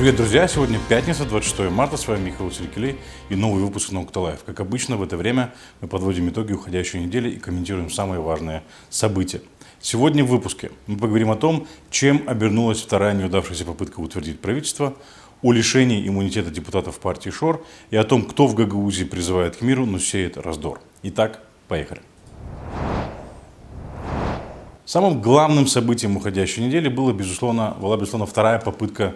Привет, друзья! Сегодня пятница, 26 марта. С вами Михаил Сергелей и новый выпуск Наук Талаев. Как обычно, в это время мы подводим итоги уходящей недели и комментируем самые важные события. Сегодня в выпуске мы поговорим о том, чем обернулась вторая неудавшаяся попытка утвердить правительство, о лишении иммунитета депутатов партии ШОР и о том, кто в Гагаузии призывает к миру, но сеет раздор. Итак, поехали. Самым главным событием уходящей недели было, безусловно, была, безусловно, вторая попытка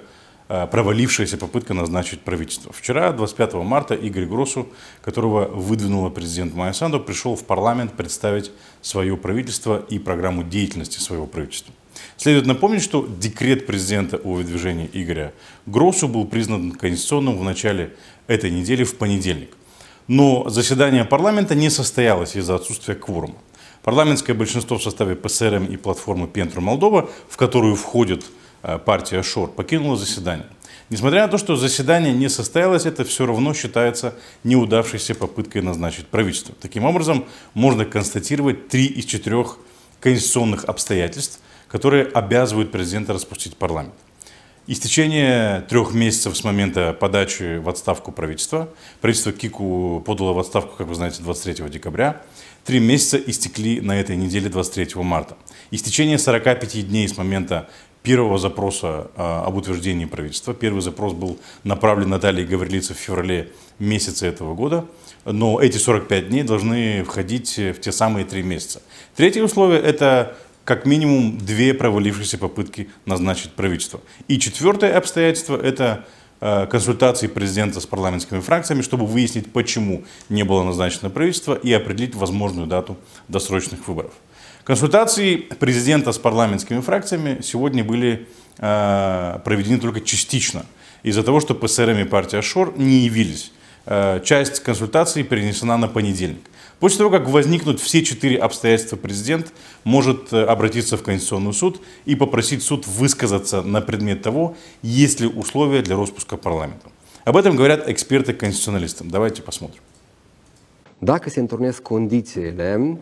провалившаяся попытка назначить правительство. Вчера, 25 марта, Игорь Гросу, которого выдвинула президент Майя Санду, пришел в парламент представить свое правительство и программу деятельности своего правительства. Следует напомнить, что декрет президента о выдвижении Игоря Гросу был признан конституционным в начале этой недели в понедельник. Но заседание парламента не состоялось из-за отсутствия кворума. Парламентское большинство в составе ПСРМ и платформы Пентру Молдова, в которую входит Э, партия ШОР покинула заседание. Несмотря на то, что заседание не состоялось, это все равно считается неудавшейся попыткой назначить правительство. Таким образом, можно констатировать три из четырех конституционных обстоятельств, которые обязывают президента распустить парламент. Истечение трех месяцев с момента подачи в отставку правительства. Правительство Кику подало в отставку, как вы знаете, 23 декабря. Три месяца истекли на этой неделе 23 марта. Истечение 45 дней с момента первого запроса а, об утверждении правительства. Первый запрос был направлен Наталье Гаврилице в феврале месяца этого года, но эти 45 дней должны входить в те самые три месяца. Третье условие – это как минимум две провалившиеся попытки назначить правительство. И четвертое обстоятельство – это а, консультации президента с парламентскими фракциями, чтобы выяснить, почему не было назначено правительство и определить возможную дату досрочных выборов. Консультации президента с парламентскими фракциями сегодня были э, проведены только частично, из-за того, что ПСРМ и партия ШОР не явились. Э, часть консультаций перенесена на понедельник. После того, как возникнут все четыре обстоятельства, президент может э, обратиться в Конституционный суд и попросить суд высказаться на предмет того, есть ли условия для распуска парламента. Об этом говорят эксперты-конституционалисты. Давайте посмотрим. Dacă se întrunesc condițiile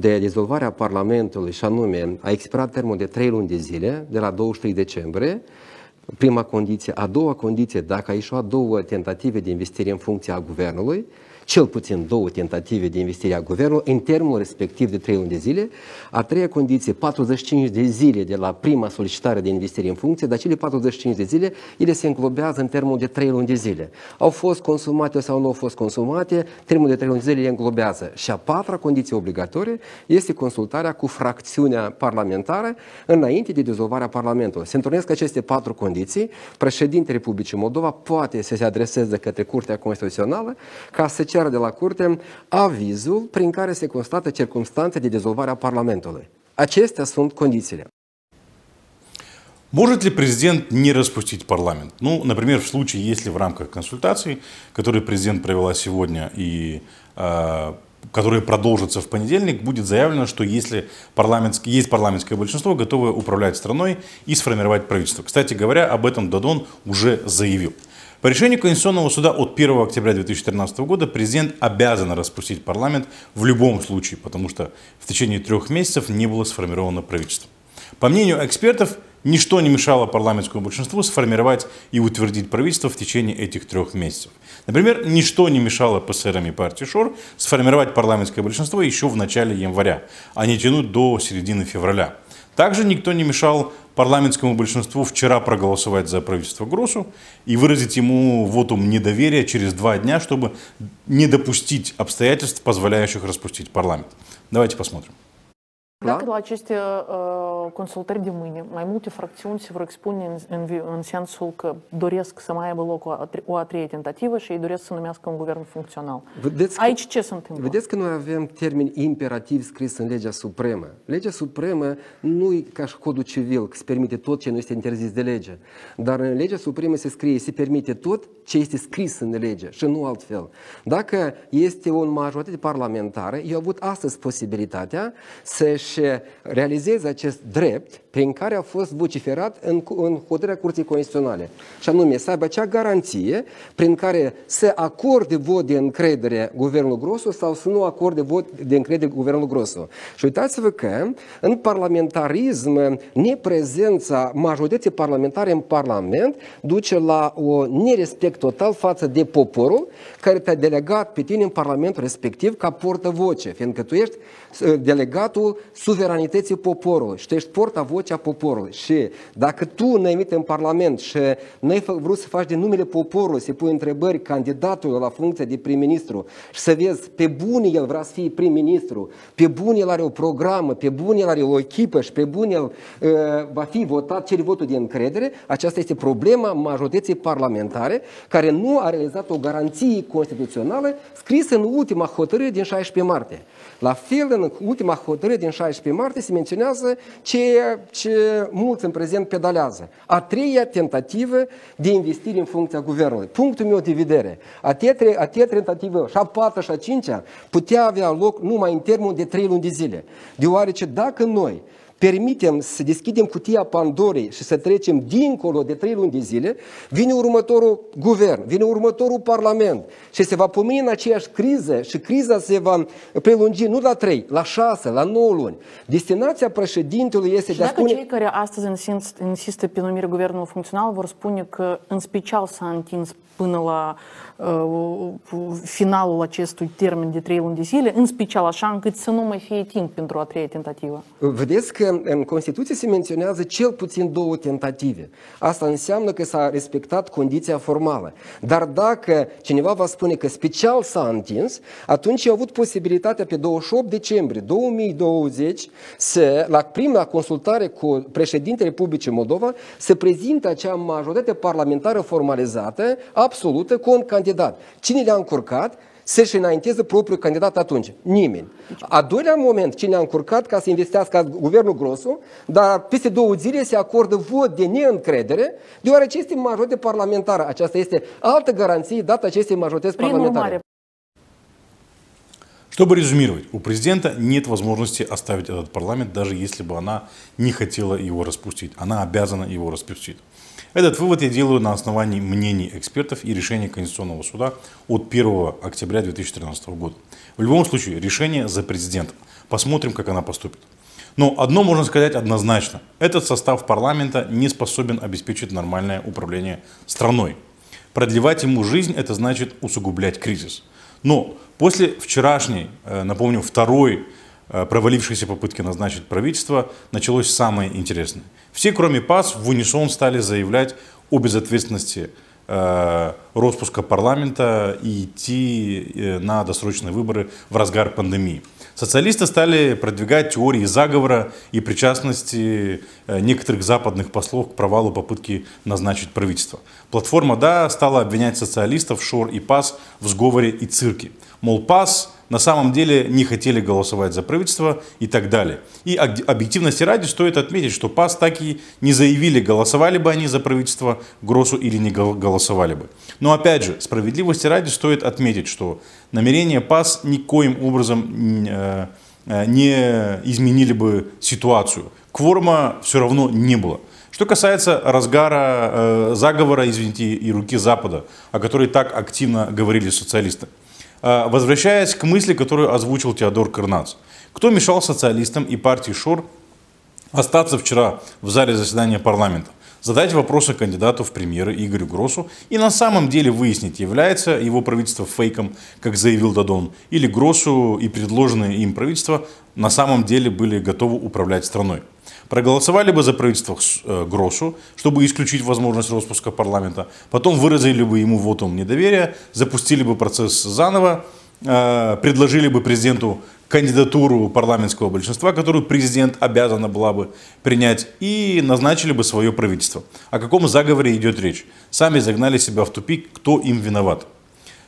de dizolvarea Parlamentului și anume a expirat termenul de 3 luni de zile, de la 23 decembrie, prima condiție. A doua condiție, dacă a ieșit două tentative de investire în funcția guvernului, cel puțin două tentative de investire a guvernului în termenul respectiv de 3 luni de zile. A treia condiție, 45 de zile de la prima solicitare de investire în funcție, dar cele 45 de zile, ele se înglobează în termenul de 3 luni de zile. Au fost consumate sau nu au fost consumate, termenul de 3 luni de zile le înglobează. Și a patra condiție obligatorie este consultarea cu fracțiunea parlamentară înainte de dizolvarea Parlamentului. Se întâlnesc aceste patru condiții, președintele Republicii Moldova poate să se adreseze către Curtea Constituțională ca să ceară de la curte avizul prin care se constată circunstanțe de dizolvare a Parlamentului. Acestea sunt condițiile. Может ли президент не распустить парламент? Ну, например, в случае, если в рамках консультаций, которые президент провела сегодня и э, которые продолжатся в понедельник, будет заявлено, что если парламентский, есть парламентское большинство, готовое управлять страной и сформировать правительство. Кстати говоря, об этом Дадон уже заявил. По решению Конституционного суда от 1 октября 2013 года президент обязан распустить парламент в любом случае, потому что в течение трех месяцев не было сформировано правительство. По мнению экспертов, ничто не мешало парламентскому большинству сформировать и утвердить правительство в течение этих трех месяцев. Например, ничто не мешало ПСРам и партии ШОР сформировать парламентское большинство еще в начале января, а не тянуть до середины февраля. Также никто не мешал парламентскому большинству вчера проголосовать за правительство Гросу и выразить ему вотум недоверия через два дня, чтобы не допустить обстоятельств, позволяющих распустить парламент. Давайте посмотрим. Dacă la aceste uh, consultări de mâine, mai multe fracțiuni se vor expune în, în, în sensul că doresc să mai aibă loc o a, o a treia tentativă și ei doresc să numească un guvern funcțional. Vedeți Aici că, ce se întâmplă? Vedeți că noi avem termeni imperativ scris în legea supremă. Legea supremă nu e ca și codul civil, că se permite tot ce nu este interzis de lege. Dar în legea supremă se scrie, se permite tot ce este scris în lege și nu altfel. Dacă este o majoritate parlamentară, eu au avut astăzi posibilitatea să-și își realizeze acest drept prin care a fost vociferat în, în hotărârea Curții Constituționale. Și anume să aibă acea garanție prin care să acorde vot de încredere guvernul Grosu sau să nu acorde vot de încredere guvernul Grosu. Și uitați-vă că în parlamentarism neprezența majorității parlamentare în Parlament duce la o nerespect total față de poporul care te-a delegat pe tine în Parlamentul respectiv ca portă-voce, fiindcă tu ești uh, delegatul suveranității poporului și tu ești porta-vocea poporului. Și dacă tu ne emite în Parlament și n-ai vrut să faci de numele poporului, să pui întrebări candidatului la funcția de prim-ministru și să vezi pe bune el vrea să fie prim-ministru, pe bune el are o programă, pe bune el are o echipă și pe bune el uh, va fi votat, cere votul de încredere, aceasta este problema majorității parlamentare care nu a realizat o garanție constituțională scrisă în ultima hotărâre din 16 martie. La fel, în ultima hotărâre din 16 martie se menționează ceea ce mulți în prezent pedalează. A treia tentativă de investire în funcția guvernului. Punctul meu de vedere, a treia, a treia tentativă, și a patra și a cincea, putea avea loc numai în termen de trei luni de zile. Deoarece dacă noi permitem să deschidem cutia Pandorei și să trecem dincolo de trei luni de zile, vine următorul guvern, vine următorul parlament și se va pomeni în aceeași criză și criza se va prelungi nu la trei, la șase, la nouă luni. Destinația președintelui este și de a spune... cei care astăzi insistă pe numirea guvernului funcțional vor spune că în special s-a întins până la uh, finalul acestui termen de trei luni de zile, în special așa încât să nu mai fie timp pentru a treia tentativă. Vedeți că în Constituție se menționează cel puțin două tentative. Asta înseamnă că s-a respectat condiția formală. Dar dacă cineva va spune că special s-a întins, atunci a avut posibilitatea pe 28 decembrie 2020 să, la prima consultare cu președintele Republicii Moldova, să prezinte acea majoritate parlamentară formalizată absolută cu un candidat. Cine le-a încurcat? Să-și înainteze propriul candidat atunci. Nimeni. A doilea moment, cine a încurcat ca să investească guvernul Grosu, dar peste două zile se acordă vot de neîncredere, deoarece este majoritate parlamentară. Aceasta este altă garanție dată acestei majorități parlamentare. Чтобы резюмировать, у президента нет возможности оставить этот парламент, даже если бы она не хотела его распустить. Она обязана его распустить. Этот вывод я делаю на основании мнений экспертов и решения Конституционного суда от 1 октября 2013 года. В любом случае, решение за президентом. Посмотрим, как она поступит. Но одно можно сказать однозначно. Этот состав парламента не способен обеспечить нормальное управление страной. Продлевать ему жизнь – это значит усугублять кризис. Но после вчерашней, э, напомню, второй провалившейся попытки назначить правительство, началось самое интересное. Все, кроме ПАС, в унисон стали заявлять о безответственности э, распуска парламента и идти э, на досрочные выборы в разгар пандемии. Социалисты стали продвигать теории заговора и причастности некоторых западных послов к провалу попытки назначить правительство. Платформа «Да» стала обвинять социалистов, ШОР и ПАС в сговоре и цирке. Мол, ПАС на самом деле не хотели голосовать за правительство и так далее. И объективности ради стоит отметить, что ПАС так и не заявили, голосовали бы они за правительство Гросу или не голосовали бы. Но опять же, справедливости ради стоит отметить, что намерения ПАС никоим образом э, э, не изменили бы ситуацию. Кворума все равно не было. Что касается разгара э, заговора, извините, и руки Запада, о которой так активно говорили социалисты. А, возвращаясь к мысли, которую озвучил Теодор Карнац. Кто мешал социалистам и партии ШОР остаться вчера в зале заседания парламента? задать вопросы кандидату в премьеры Игорю Гросу и на самом деле выяснить, является его правительство фейком, как заявил Дадон, или Гросу и предложенные им правительства на самом деле были готовы управлять страной. Проголосовали бы за правительство э, Гросу, чтобы исключить возможность распуска парламента, потом выразили бы ему вотум недоверия, запустили бы процесс заново, э, предложили бы президенту кандидатуру парламентского большинства, которую президент обязана была бы принять, и назначили бы свое правительство. О каком заговоре идет речь? Сами загнали себя в тупик, кто им виноват.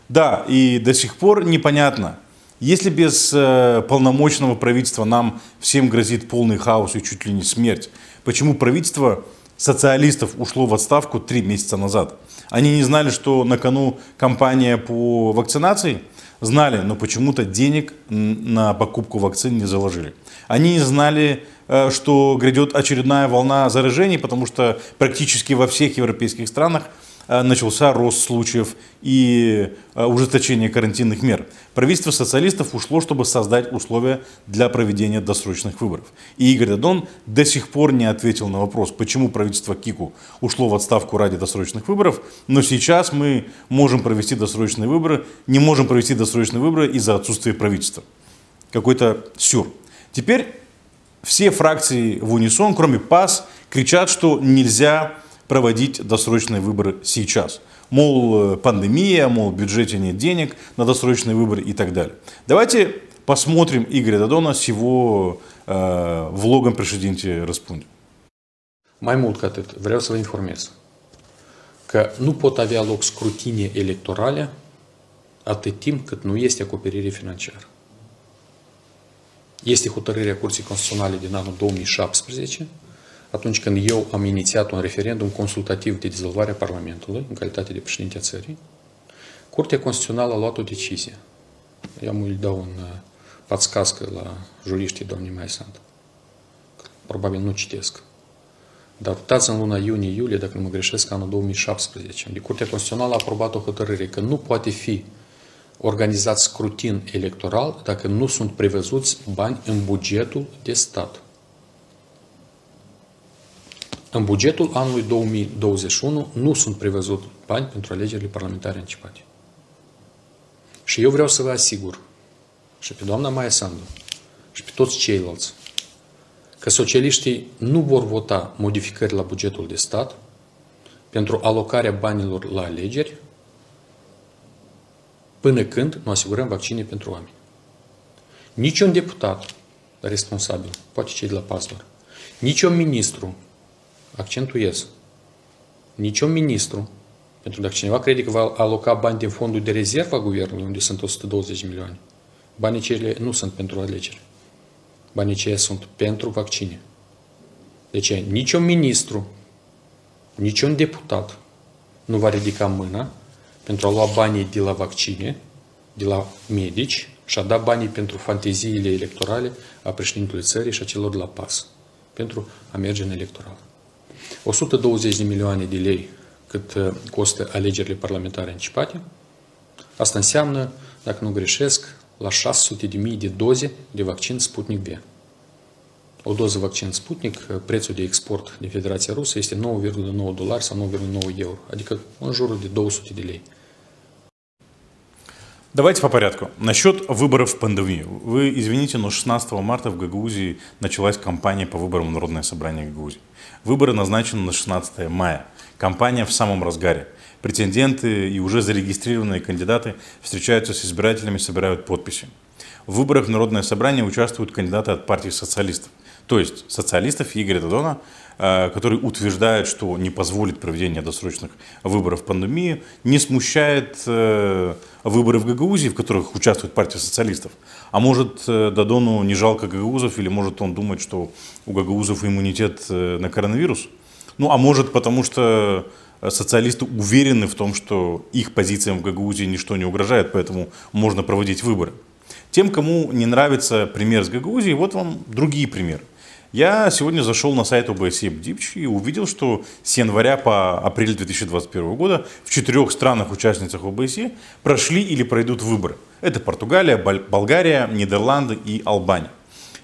Да, и до сих пор непонятно, если без э, полномочного правительства нам всем грозит полный хаос и чуть ли не смерть, почему правительство социалистов ушло в отставку три месяца назад? Они не знали, что на кону кампания по вакцинации – знали, но почему-то денег на покупку вакцин не заложили. Они не знали, э, что грядет очередная волна заражений, потому что практически во всех европейских странах начался рост случаев и э, ужесточение карантинных мер. Правительство социалистов ушло, чтобы создать условия для проведения досрочных выборов. И Игорь Дадон до сих пор не ответил на вопрос, почему правительство Кику ушло в отставку ради досрочных выборов, но сейчас мы можем провести досрочные выборы, не можем провести досрочные выборы из-за отсутствия правительства. Какой-то сюр. Теперь все фракции в унисон, кроме ПАС, кричат, что нельзя проводить досрочные выборы сейчас. Мол, э, пандемия, мол, в бюджете нет денег на досрочные выборы и так далее. Давайте посмотрим Игоря Дадона с его uh, vlogом președinte răspunde. Mai mult ca atât, vreau să vă informez că nu pot avea loc scrutine electorale atât timp cât nu este acoperire financiară. Este hotărârea Curții Constituționale din anul 2017 atunci când eu am inițiat un referendum consultativ de dizolvare a Parlamentului, în calitate de președinte a țării, Curtea Constituțională a luat o decizie. Eu îi dau un подсказcă la juriștii domnii mai sunt. Probabil nu citesc. Dar uitați în luna iunie-iulie, dacă nu mă greșesc, anul 2017, de Curtea Constituțională a aprobat o hotărâre că nu poate fi organizat scrutin electoral dacă nu sunt prevăzuți bani în bugetul de stat. În bugetul anului 2021 nu sunt prevăzut bani pentru alegerile parlamentare anticipate. Și eu vreau să vă asigur, și pe doamna Maia Sandu, și pe toți ceilalți, că socialiștii nu vor vota modificări la bugetul de stat pentru alocarea banilor la alegeri până când nu asigurăm vaccine pentru oameni. Niciun deputat responsabil, poate cei de la pastor, niciun ministru accentuez, niciun ministru, pentru că dacă cineva crede că va aloca bani din fondul de rezervă a guvernului, unde sunt 120 milioane, banii cele nu sunt pentru alegeri. Banii aceia sunt pentru vaccine. Deci niciun ministru, niciun deputat nu va ridica mâna pentru a lua banii de la vaccine, de la medici și a da banii pentru fanteziile electorale a președintelui țării și a celor de la PAS, pentru a merge în electoral. 120 de milioane de lei cât uh, costă alegerile parlamentare anticipate. Asta înseamnă, dacă nu greșesc, la 600 de mii de doze de vaccin Sputnik V. O doză vaccin Sputnik, uh, prețul de export din Federația Rusă este 9,9 dolari sau 9,9 euro, adică în jurul de 200 de lei. Давайте по порядку. Насчет выборов в пандемию. Вы извините, но 16 марта в Гагаузии началась кампания по выборам в Народное собрание Гагаузии. Выборы назначены на 16 мая. Кампания в самом разгаре. Претенденты и уже зарегистрированные кандидаты встречаются с избирателями, собирают подписи. В выборах в Народное собрание участвуют кандидаты от партии социалистов. То есть социалистов Игоря Додона, э, который утверждает, что не позволит проведение досрочных выборов в пандемии, не смущает э, выборы в Гагаузии, в которых участвует партия социалистов. А может э, Додону не жалко гагаузов, или может он думать, что у гагаузов иммунитет на коронавирус? Ну, а может потому, что социалисты уверены в том, что их позициям в Гагаузии ничто не угрожает, поэтому можно проводить выборы. Тем, кому не нравится пример с Гагаузией, вот вам другие примеры. Я сегодня зашел на сайт ОБСЕ БДИПЧ и увидел, что с января по апрель 2021 года в четырех странах-участницах ОБСЕ прошли или пройдут выборы. Это Португалия, Болгария, Нидерланды и Албания.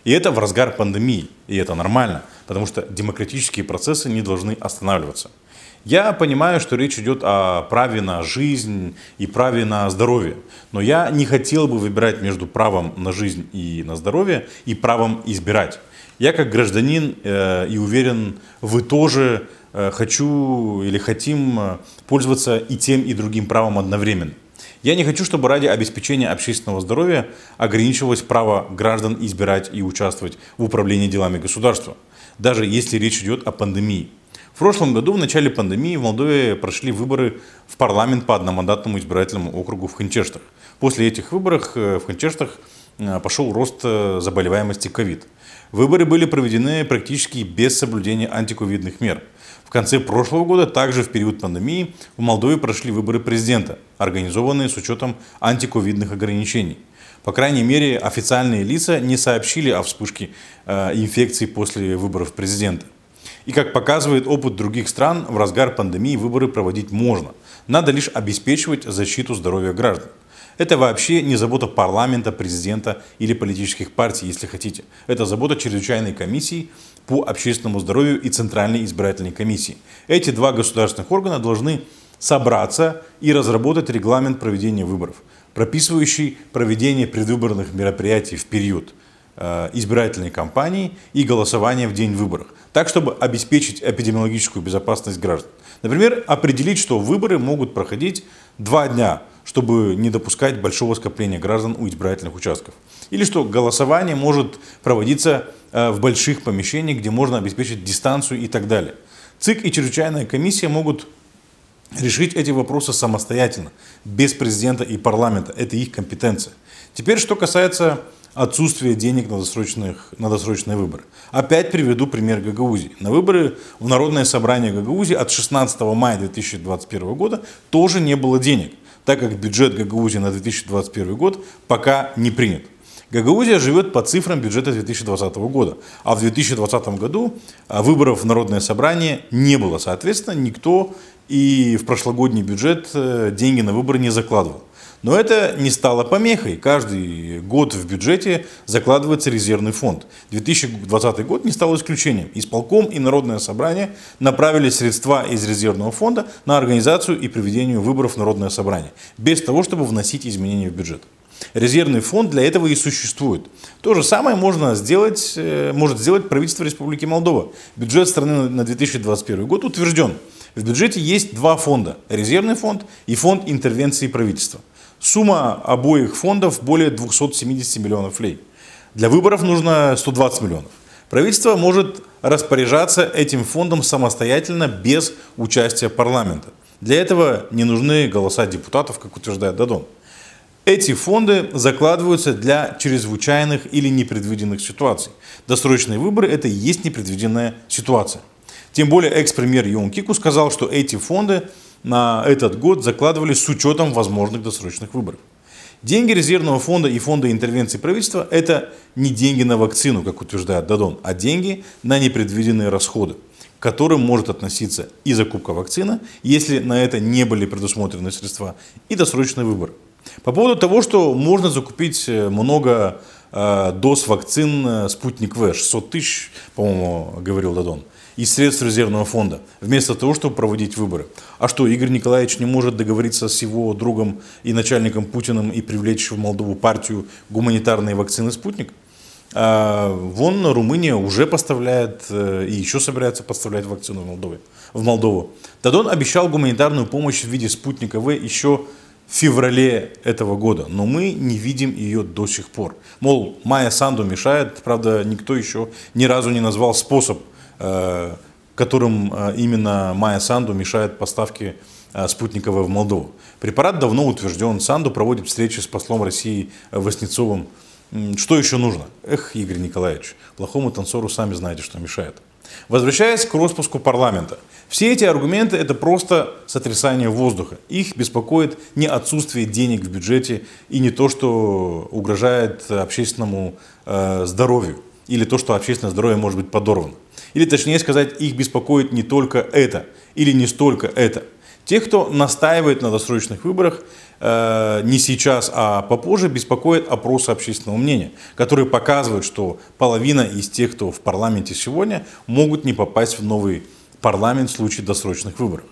И это в разгар пандемии. И это нормально, потому что демократические процессы не должны останавливаться. Я понимаю, что речь идет о праве на жизнь и праве на здоровье, но я не хотел бы выбирать между правом на жизнь и на здоровье и правом избирать. Я как гражданин э, и уверен, вы тоже э, хочу или хотим э, пользоваться и тем, и другим правом одновременно. Я не хочу, чтобы ради обеспечения общественного здоровья ограничивалось право граждан избирать и участвовать в управлении делами государства, даже если речь идет о пандемии. В прошлом году, в начале пандемии, в Молдове прошли выборы в парламент по одномандатному избирательному округу в Ханчештах. После этих выборов в Ханчештах пошел рост заболеваемости ковид. Выборы были проведены практически без соблюдения антиковидных мер. В конце прошлого года, также в период пандемии, в Молдове прошли выборы президента. организованные с учетом антиковидных ограничений. По крайней мере, официальные лица не сообщили о вспышке э, инфекции после выборов президента. И как показывает опыт других стран, в разгар пандемии выборы проводить можно. Надо лишь обеспечивать защиту здоровья граждан. Это вообще не забота парламента, президента или политических партий, если хотите. Это забота чрезвычайной комиссии по общественному здоровью и Центральной избирательной комиссии. Эти два государственных органа должны собраться и разработать регламент проведения выборов, прописывающий проведение предвыборных мероприятий в период э, избирательной кампании и голосования в день выборов, так чтобы обеспечить эпидемиологическую безопасность граждан. Например, определить, что выборы могут проходить два дня, чтобы не допускать большого скопления граждан у избирательных участков. Или что голосование может проводиться э, в больших помещениях, где можно обеспечить дистанцию и так далее. ЦИК и чрезвычайная комиссия могут решить эти вопросы самостоятельно, без президента и парламента. Это их компетенция. Теперь, что касается отсутствия денег на, досрочных, на досрочные выборы. Опять приведу пример Гагаузии. На выборы в Народное собрание Гагаузии от 16 мая 2021 года тоже не было денег, так как бюджет Гагаузии на 2021 год пока не принят. Гагаузия живет по цифрам бюджета 2020 года, а в 2020 году а, выборов в Народное собрание не было. Соответственно, никто и в прошлогодний бюджет э, деньги на выборы не закладывал. Но это не стало помехой. Каждый год в бюджете закладывается резервный фонд. 2020 год не стал исключением. Исполком и Народное собрание направили средства из резервного фонда на организацию и проведение выборов в Народное собрание, без того, чтобы вносить изменения в бюджет. Резервный фонд для этого и существует. То же самое можно сделать, э, может сделать правительство Республики Молдова. Бюджет страны на 2021 год утвержден. В бюджете есть два фонда. Резервный фонд и фонд интервенции правительства. Сумма обоих фондов более 270 миллионов лей. Для выборов нужно 120 миллионов. Правительство может распоряжаться этим фондом самостоятельно, без участия парламента. Для этого не нужны голоса депутатов, как утверждает Дадон. Эти фонды закладываются для чрезвычайных или непредвиденных ситуаций. Досрочные выборы – это и есть непредвиденная ситуация. Тем более экс-премьер Йон Кику сказал, что эти фонды на этот год закладывали с учетом возможных досрочных выборов. Деньги резервного фонда и фонда интервенции правительства – это не деньги на вакцину, как утверждает Дадон, а деньги на непредвиденные расходы, к которым может относиться и закупка вакцины, если на это не были предусмотрены средства, и досрочный выбор. По поводу того, что можно закупить э, много э, доз вакцин э, «Спутник В», 600 тысяч, по-моему, говорил Дадон, из средств резервного фонда, вместо того, чтобы проводить выборы. А что, Игорь Николаевич не может договориться с его другом и начальником Путиным и привлечь в Молдову партию гуманитарной вакцины «Спутник»? А, вон Румыния уже поставляет и еще собирается поставлять вакцину в, Молдове, в Молдову. Дадон обещал гуманитарную помощь в виде спутника В еще в феврале этого года, но мы не видим ее до сих пор. Мол, Майя Санду мешает, правда, никто еще ни разу не назвал способ, э, которым э, именно Майя Санду мешает поставки э, спутниковой в Молдову. Препарат давно утвержден, Санду проводит встречи с послом России Васнецовым. Что еще нужно? Эх, Игорь Николаевич, плохому танцору сами знаете, что мешает. Возвращаясь к распуску парламента. Все эти аргументы – это просто сотрясание воздуха. Их беспокоит не отсутствие денег в бюджете и не то, что угрожает общественному э, здоровью или то, что общественное здоровье может быть подорвано. Или точнее сказать, их беспокоит не только это или не столько это. Тех, кто настаивает на досрочных выборах, э, не сейчас, а попозже, беспокоит опросы общественного мнения, которые показывают, что половина из тех, кто в парламенте сегодня, могут не попасть в новый парламент в случае досрочных выборов.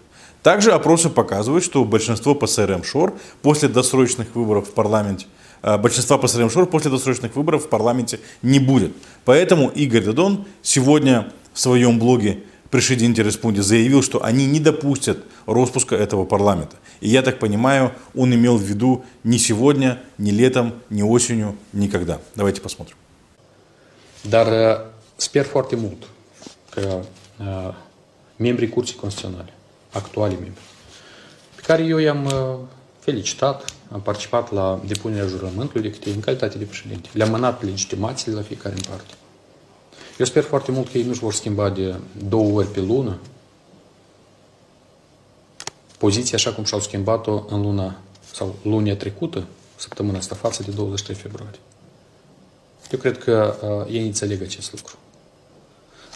Также опросы показывают, что большинство ПСРМ ШОР после досрочных выборов в парламенте э, большинства ПСРМ ШОР после досрочных выборов в парламенте не будет. Поэтому Игорь Дадон сегодня в своем блоге Пришединте Респунде заявил, что они не допустят распуска этого парламента. И я так понимаю, он имел в виду не сегодня, не летом, не осенью, никогда. Давайте посмотрим. Uh, membrii Curții Constituționale, actuali membri, pe care eu i-am uh, felicitat, am participat la depunerea jurământului de câte în calitate de președinte. Le-am mânat legitimațiile la fiecare în parte. Eu sper foarte mult că ei nu-și vor schimba de două ori pe lună poziția așa cum și-au schimbat-o în luna sau lunea trecută, săptămâna asta, față de 23 februarie. Eu cred că uh, ei înțeleg acest lucru.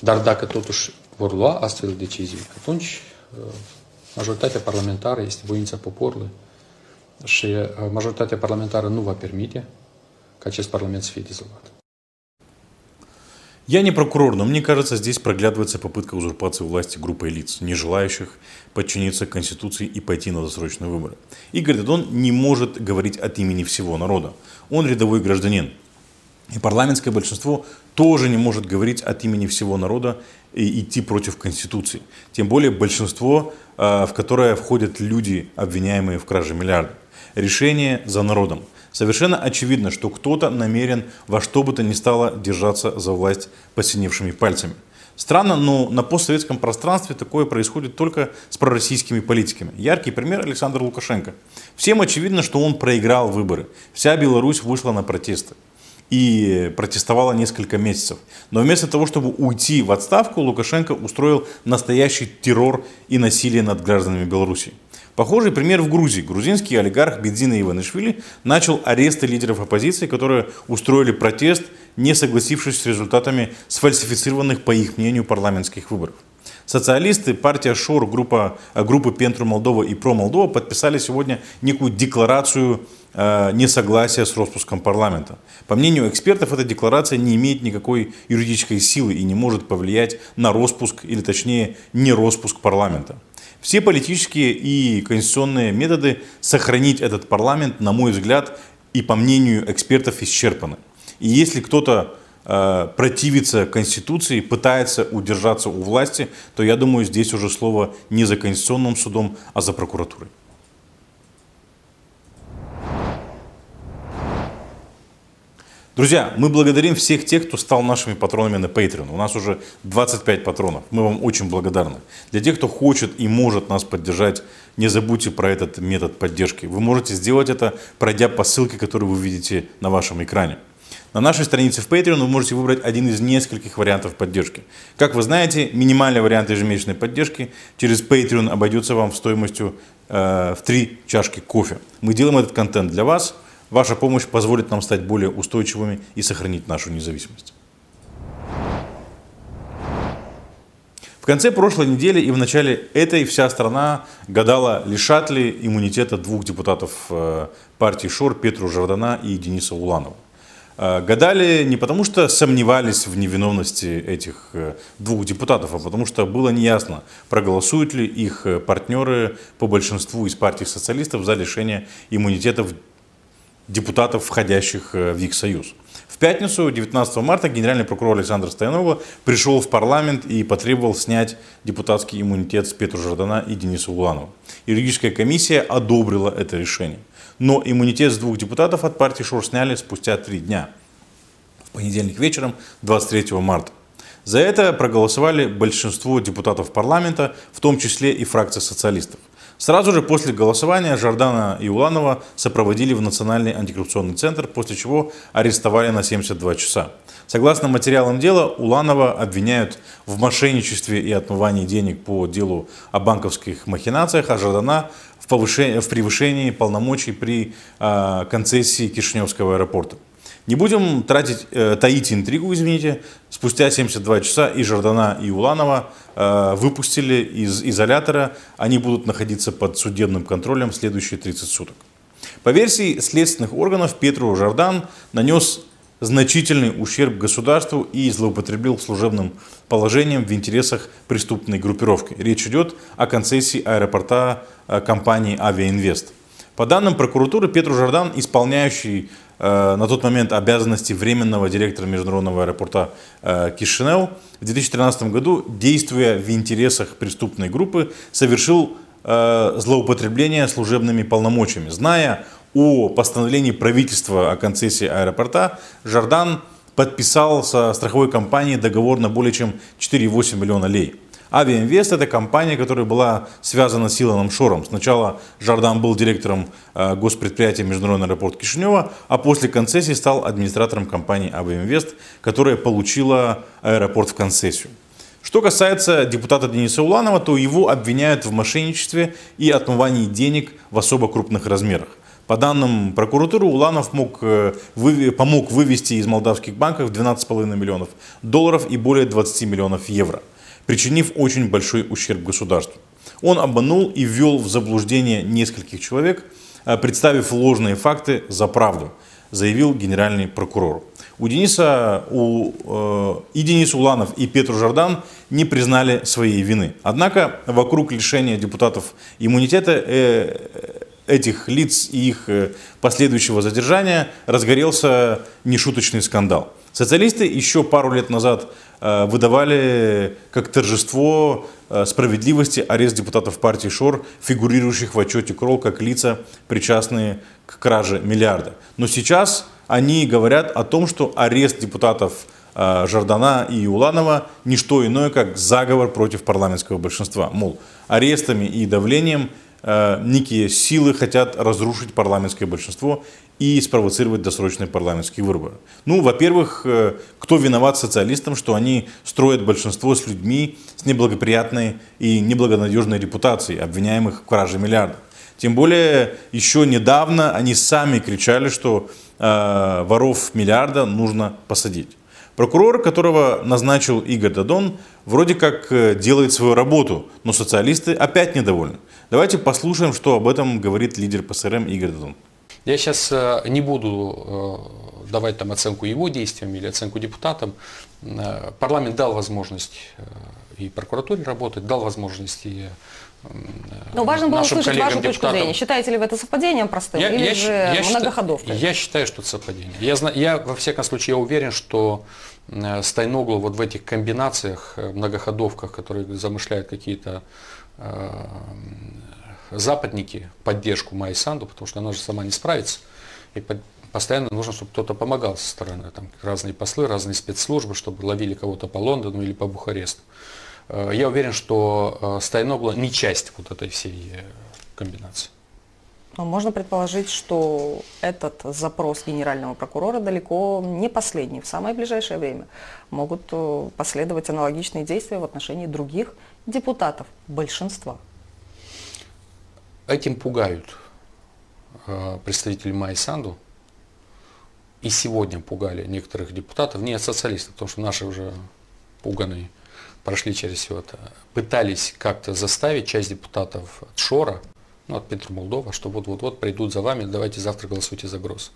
Dar dacă totuși vor lua astfel de decizii, atunci uh, majoritatea parlamentară este voința poporului și uh, majoritatea parlamentară nu va permite ca acest parlament să fie dizolvat. Я не прокурор, но мне кажется, здесь проглядывается попытка узурпации власти группой лиц, не желающих подчиниться Конституции и пойти на досрочные выборы. Игорь Дадон не может говорить от имени всего народа. Он рядовой гражданин. И парламентское большинство тоже не может говорить от имени всего народа и идти против Конституции. Тем более большинство, а, в которое входят люди, обвиняемые в краже миллиардов. Решение за народом. Совершенно очевидно, что кто-то намерен во что бы то ни стало держаться за власть посиневшими пальцами. Странно, но на постсоветском пространстве такое происходит только с пророссийскими политиками. Яркий пример Александр Лукашенко. Всем очевидно, что он проиграл выборы. Вся Беларусь вышла на протесты и протестовала несколько месяцев. Но вместо того, чтобы уйти в отставку, Лукашенко устроил настоящий террор и насилие над гражданами Беларуси. Похожий пример в Грузии. Грузинский олигарх Бедзина Иванишвили начал аресты лидеров оппозиции, которые устроили протест, не согласившись с результатами сфальсифицированных, по их мнению, парламентских выборов. Социалисты, партия ШОР, группа, группы Пентру Молдова и Про Молдова подписали сегодня некую декларацию э, несогласия с распуском парламента. По мнению экспертов, эта декларация не имеет никакой юридической силы и не может повлиять на распуск, или точнее, не распуск парламента. Все политические и конституционные методы сохранить этот парламент, на мой взгляд, и по мнению экспертов, исчерпаны. И если кто-то э, противится Конституции, пытается удержаться у власти, то я думаю, здесь уже слово не за Конституционным судом, а за прокуратурой. Друзья, мы благодарим всех тех, кто стал нашими патронами на Patreon. У нас уже 25 патронов. Мы вам очень благодарны. Для тех, кто хочет и может нас поддержать, не забудьте про этот метод поддержки. Вы можете сделать это, пройдя по ссылке, которую вы видите на вашем экране. На нашей странице в Patreon вы можете выбрать один из нескольких вариантов поддержки. Как вы знаете, минимальный вариант ежемесячной поддержки через Patreon обойдется вам в стоимостью э, в 3 чашки кофе. Мы делаем этот контент для вас – Ваша помощь позволит нам стать более устойчивыми и сохранить нашу независимость. В конце прошлой недели и в начале этой вся страна гадала, лишат ли иммунитета двух депутатов э, партии ШОР Петру Жардана и Дениса Уланова. Э, гадали не потому, что сомневались в невиновности этих э, двух депутатов, а потому что было неясно, проголосуют ли их партнеры по большинству из партий социалистов за лишение иммунитета депутатов, входящих э, в их союз. В пятницу, 19 марта, генеральный прокурор Александр Стоянова пришел в парламент и потребовал снять депутатский иммунитет с Петру Жардана и Дениса Уланова. Юридическая комиссия одобрила это решение. Но иммунитет с двух депутатов от партии ШОР сняли спустя три дня. В понедельник вечером, 23 марта. За это проголосовали большинство депутатов парламента, в том числе и фракция социалистов. Сразу же после голосования Жордана и Уланова сопроводили в Национальный антикоррупционный центр, после чего арестовали на 72 часа. Согласно материалам дела, Уланова обвиняют в мошенничестве и отмывании денег по делу о банковских махинациях, а Жордана в, повышении, в превышении полномочий при э, концессии Кишиневского аэропорта. Не будем тратить, э, таить интригу, извините. Спустя 72 часа и Жордана, и Уланова э, выпустили из изолятора. Они будут находиться под судебным контролем следующие 30 суток. По версии следственных органов, Петру Жордан нанес значительный ущерб государству и злоупотребил служебным положением в интересах преступной группировки. Речь идет о концессии аэропорта э, компании «Авиаинвест». По данным прокуратуры, Петру Жордан, исполняющий Э, на тот момент обязанности временного директора международного аэропорта э, Кишинев, в 2013 году, действуя в интересах преступной группы, совершил э, злоупотребление служебными полномочиями. Зная о постановлении правительства о концессии аэропорта, Жордан подписал со страховой компанией договор на более чем 4,8 миллиона лей. Авиаинвест – это компания, которая была связана с Илоном Шором. Сначала Жардан был директором э, госпредприятия Международный аэропорт Кишинева, а после концессии стал администратором компании Авиаинвест, которая получила аэропорт в концессию. Что касается депутата Дениса Уланова, то его обвиняют в мошенничестве и отмывании денег в особо крупных размерах. По данным прокуратуры, Уланов мог, э, вы, помог вывести из молдавских банков 12,5 миллионов долларов и более 20 миллионов евро, причинив очень большой ущерб государству. Он обманул и ввел в заблуждение нескольких человек, э, представив ложные факты за правду, заявил генеральный прокурор. У Дениса, у, э, и Денис Уланов, и Петру Жордан не признали своей вины. Однако вокруг лишения депутатов иммунитета э, этих лиц и их э, последующего задержания разгорелся нешуточный скандал. Социалисты еще пару лет назад э, выдавали как торжество э, справедливости арест депутатов партии ШОР, фигурирующих в отчете КРОЛ как лица, причастные к краже миллиарда. Но сейчас они говорят о том, что арест депутатов Жордана и Уланова не что иное, как заговор против парламентского большинства. Мол, арестами и давлением Э, некие силы хотят разрушить парламентское большинство и спровоцировать досрочные парламентские выборы. Ну, во-первых, э, кто виноват социалистам, что они строят большинство с людьми с неблагоприятной и неблагонадежной репутацией, обвиняемых в краже миллиардов. Тем более, еще недавно они сами кричали, что э, воров миллиарда нужно посадить. Прокурор, которого назначил Игорь Дадон, вроде как э, делает свою работу, но социалисты опять недовольны. Давайте послушаем, что об этом говорит лидер ПСРМ Игорь Дадон. Я сейчас э, не буду э, давать там оценку его действиям или оценку депутатам. Парламент дал возможность и прокуратуре работать, дал возможность и но важно было услышать вашу точку зрения. Считаете ли вы это совпадением простым я, или я, же я многоходовкой? Считаю, я считаю, что это совпадение. Я, я, во всяком случае, я уверен, что э, Стайноглу вот в этих комбинациях, э, многоходовках, которые замышляют какие-то э, западники, поддержку Майи Санду, потому что она же сама не справится, и постоянно нужно, чтобы кто-то помогал со стороны, там разные послы, разные спецслужбы, чтобы ловили кого-то по Лондону или по Бухаресту. Э, я уверен, что э, Стайногла не часть вот этой всей э, комбинации. Но можно предположить, что этот запрос генерального прокурора далеко не последний. В самое ближайшее время могут последовать аналогичные действия в отношении других депутатов, большинства. Этим пугают представители Майи Санду. И сегодня пугали некоторых депутатов, не от социалистов, потому что наши уже пуганые прошли через все это, пытались как-то заставить часть депутатов от Шора, ну, от Петра Молдова, что вот-вот-вот придут за вами, давайте завтра голосуйте за Гросс.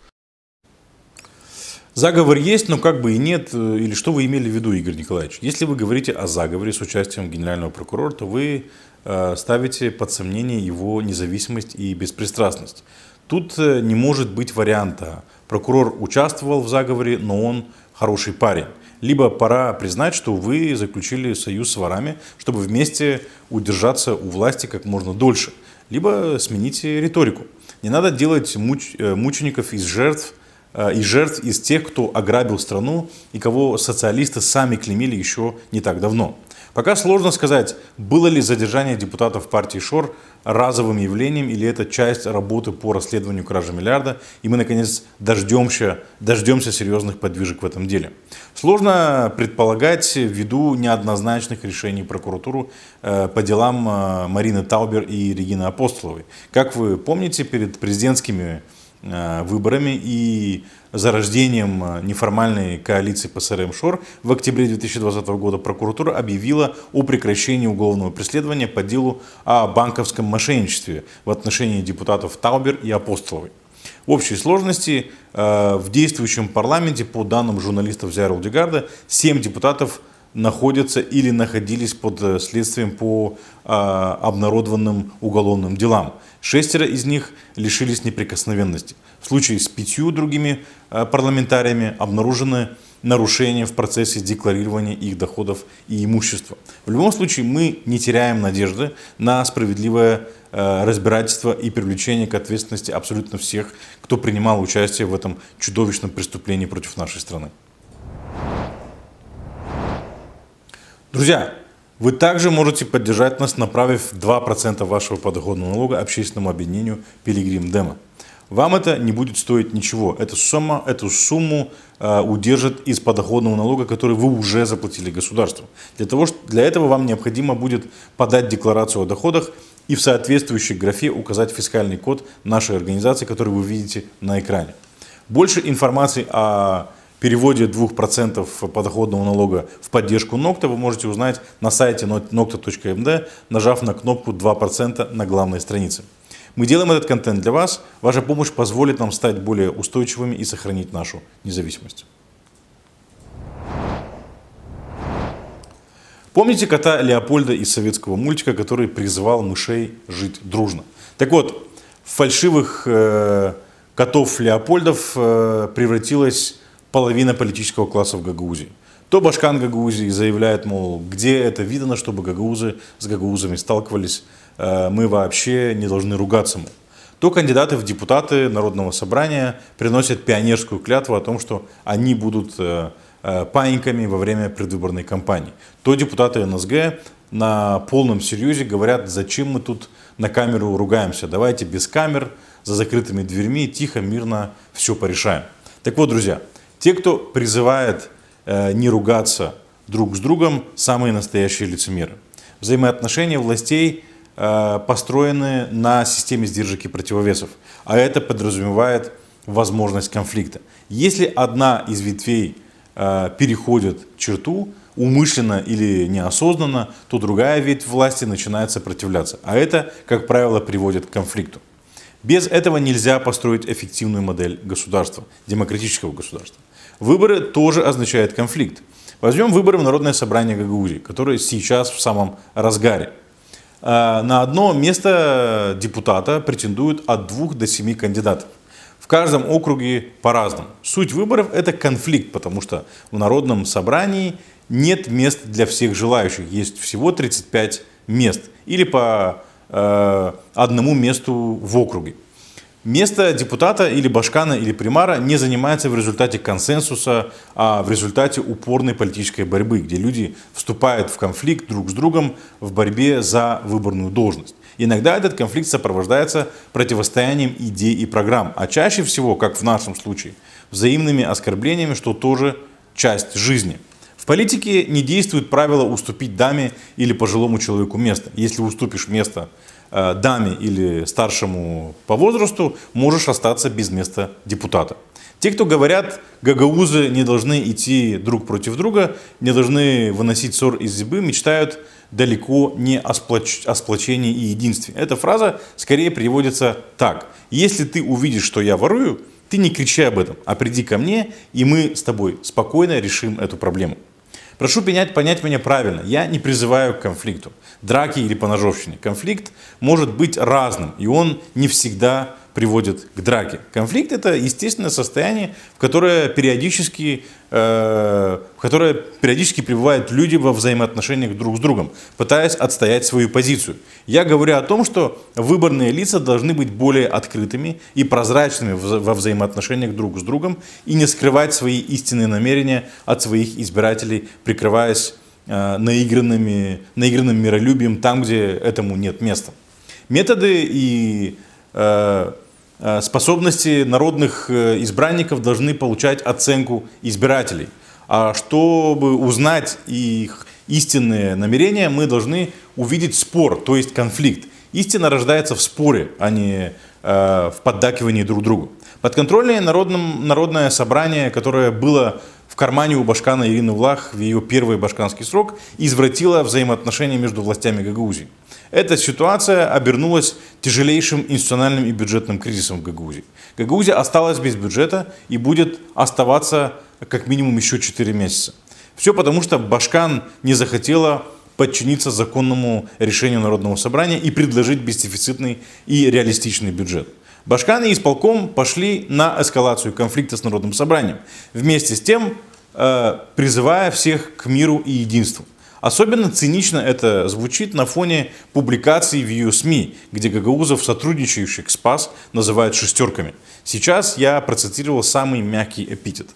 Заговор есть, но как бы и нет. Или что вы имели в виду, Игорь Николаевич? Если вы говорите о заговоре с участием генерального прокурора, то вы э, ставите под сомнение его независимость и беспристрастность. Тут э, не может быть варианта. Прокурор участвовал в заговоре, но он хороший парень либо пора признать, что вы заключили союз с ворами, чтобы вместе удержаться у власти как можно дольше, либо смените риторику. Не надо делать муч, э, мучеников из жертв, э, из жертв из тех, кто ограбил страну и кого социалисты сами клеймили еще не так давно. Пока сложно сказать, было ли задержание депутатов партии ШОР разовым явлением или это часть работы по расследованию кражи миллиарда, и мы наконец дождемся, дождемся серьезных подвижек в этом деле. Сложно предполагать ввиду неоднозначных решений прокуратуры э, по делам э, Марины Таубер и Регины Апостоловой. Как вы помните, перед президентскими выборами и зарождением э, неформальной коалиции ПСРМ ШОР в октябре 2020 года прокуратура объявила о прекращении уголовного преследования по делу о банковском мошенничестве в отношении депутатов Таубер и Апостоловой. В общей сложности э, в действующем парламенте, по данным журналистов Зайрол Дегарда, 7 депутатов находятся или находились под следствием по обнародованным уголовным делам. Шестеро из них лишились неприкосновенности. В случае с пятью другими э, парламентариями обнаружены нарушения в процессе декларирования их доходов и имущества. В любом случае мы не теряем надежды на справедливое э, разбирательство и привлечение к ответственности абсолютно всех, кто принимал участие в этом чудовищном преступлении против нашей страны. Друзья, вы также можете поддержать нас, направив 2% вашего подоходного налога общественному объединению «Пилигрим Демо». Вам это не будет стоить ничего. Эта сумма, эту сумму э, удержит из подоходного налога, который вы уже заплатили государству. Для, того, для этого вам необходимо будет подать декларацию о доходах и в соответствующей графе указать фискальный код нашей организации, который вы видите на экране. Больше информации о переводе 2% подоходного налога в поддержку Нокта вы можете узнать на сайте nocta.md, нажав на кнопку 2% на главной странице. Мы делаем этот контент для вас. Ваша помощь позволит нам стать более устойчивыми и сохранить нашу независимость. Помните кота Леопольда из советского мультика, который призывал мышей жить дружно? Так вот, фальшивых э, котов Леопольдов э, превратилась половина политического класса в Гагаузии. То Башкан Гагаузии заявляет, мол, где это видно, чтобы гагаузы с гагаузами сталкивались, э, мы вообще не должны ругаться. Мол. То кандидаты в депутаты Народного собрания приносят пионерскую клятву о том, что они будут э, э, паиньками во время предвыборной кампании. То депутаты НСГ на полном серьезе говорят, зачем мы тут на камеру ругаемся, давайте без камер, за закрытыми дверьми, тихо, мирно все порешаем. Так вот, друзья, те, кто призывает э, не ругаться друг с другом, самые настоящие лицемеры. Взаимоотношения властей э, построены на системе сдержек и противовесов, а это подразумевает возможность конфликта. Если одна из ветвей э, переходит черту, умышленно или неосознанно, то другая ветвь власти начинает сопротивляться. А это, как правило, приводит к конфликту. Без этого нельзя построить эффективную модель государства, демократического государства. Выборы тоже означают конфликт. Возьмем выборы в Народное собрание Гагаузии, которые сейчас в самом разгаре. А, на одно место депутата претендуют от двух до семи кандидатов. В каждом округе по-разному. Суть выборов – это конфликт, потому что в Народном собрании нет мест для всех желающих. Есть всего 35 мест. Или по э, одному месту в округе. Место депутата или башкана или примара не занимается в результате консенсуса, а в результате упорной политической борьбы, где люди вступают в конфликт друг с другом в борьбе за выборную должность. Иногда этот конфликт сопровождается противостоянием идей и программ, а чаще всего, как в нашем случае, взаимными оскорблениями, что тоже часть жизни. В политике не действует правило уступить даме или пожилому человеку место. Если уступишь место даме или старшему по возрасту, можешь остаться без места депутата. Те, кто говорят, гагаузы не должны идти друг против друга, не должны выносить ссор из зубы, мечтают далеко не о, сплоч... о сплочении и единстве. Эта фраза скорее приводится так. Если ты увидишь, что я ворую, ты не кричи об этом, а приди ко мне, и мы с тобой спокойно решим эту проблему. Прошу понять, понять меня правильно. Я не призываю к конфликту, драке или поножовщине. Конфликт может быть разным, и он не всегда приводит к драке. Конфликт это естественное состояние, в которое периодически, э, в которое периодически пребывают люди во взаимоотношениях друг с другом, пытаясь отстоять свою позицию. Я говорю о том, что выборные лица должны быть более открытыми и прозрачными во взаимоотношениях друг с другом и не скрывать свои истинные намерения от своих избирателей, прикрываясь э, наигранными, наигранным миролюбием там, где этому нет места. Методы и способности народных э, избранников должны получать оценку избирателей. А чтобы узнать их истинные намерения, мы должны увидеть спор, то есть конфликт. Истина рождается в споре, а не э, в поддакивании друг другу. Подконтрольное народном, народное собрание, которое было в кармане у Башкана Ирины Влах в ее первый башканский срок, извратило взаимоотношения между властями Гагаузии. Эта ситуация обернулась тяжелейшим институциональным и бюджетным кризисом в Гагаузии. Гагаузия осталась без бюджета и будет оставаться как минимум еще 4 месяца. Все потому, что Башкан не захотела подчиниться законному решению Народного собрания и предложить бесдефицитный и реалистичный бюджет. Башкан и исполком пошли на эскалацию конфликта с Народным собранием, вместе с тем э, призывая всех к миру и единству. Особенно цинично это звучит на фоне публикаций в ее СМИ, где гагаузов, сотрудничающих с ПАС, называют шестерками. Сейчас я процитировал самый мягкий эпитет.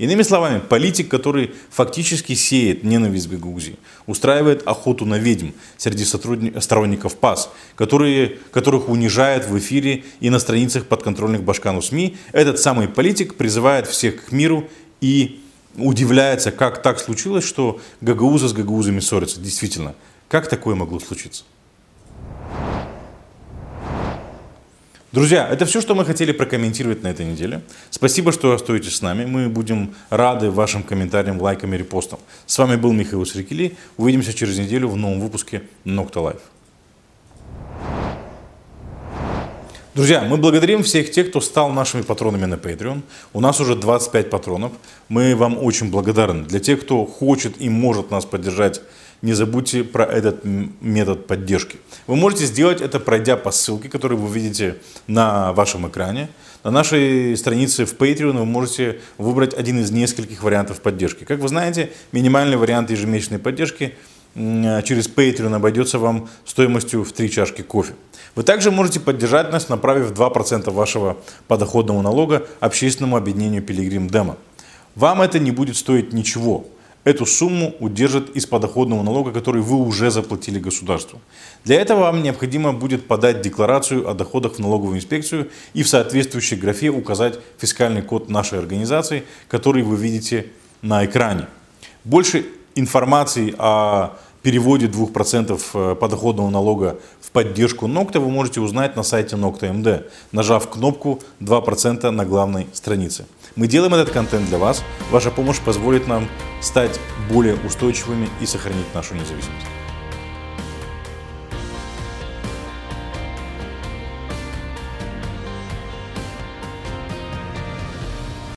Иными словами, политик, который фактически сеет ненависть в Гагаузии, устраивает охоту на ведьм среди сторонников ПАС, которые, которых унижает в эфире и на страницах подконтрольных Башкану СМИ, этот самый политик призывает всех к миру и удивляется, как так случилось, что гагаузы с гагаузами ссорятся. Действительно, как такое могло случиться? Друзья, это все, что мы хотели прокомментировать на этой неделе. Спасибо, что остаетесь с нами. Мы будем рады вашим комментариям, лайкам и репостам. С вами был Михаил Срикели. Увидимся через неделю в новом выпуске Nocta Life. Друзья, мы благодарим всех тех, кто стал нашими патронами на Patreon. У нас уже 25 патронов. Мы вам очень благодарны. Для тех, кто хочет и может нас поддержать не забудьте про этот метод поддержки. Вы можете сделать это, пройдя по ссылке, которую вы видите на вашем экране. На нашей странице в Patreon вы можете выбрать один из нескольких вариантов поддержки. Как вы знаете, минимальный вариант ежемесячной поддержки через Patreon обойдется вам стоимостью в 3 чашки кофе. Вы также можете поддержать нас, направив 2% вашего подоходного налога общественному объединению Пилигрим Демо. Вам это не будет стоить ничего эту сумму удержат из подоходного налога, который вы уже заплатили государству. Для этого вам необходимо будет подать декларацию о доходах в налоговую инспекцию и в соответствующей графе указать фискальный код нашей организации, который вы видите на экране. Больше информации о переводе 2% э, подоходного налога в поддержку Нокта вы можете узнать на сайте Нокта МД, нажав кнопку 2% на главной странице. Мы делаем этот контент для вас. Ваша помощь позволит нам стать более устойчивыми и сохранить нашу независимость.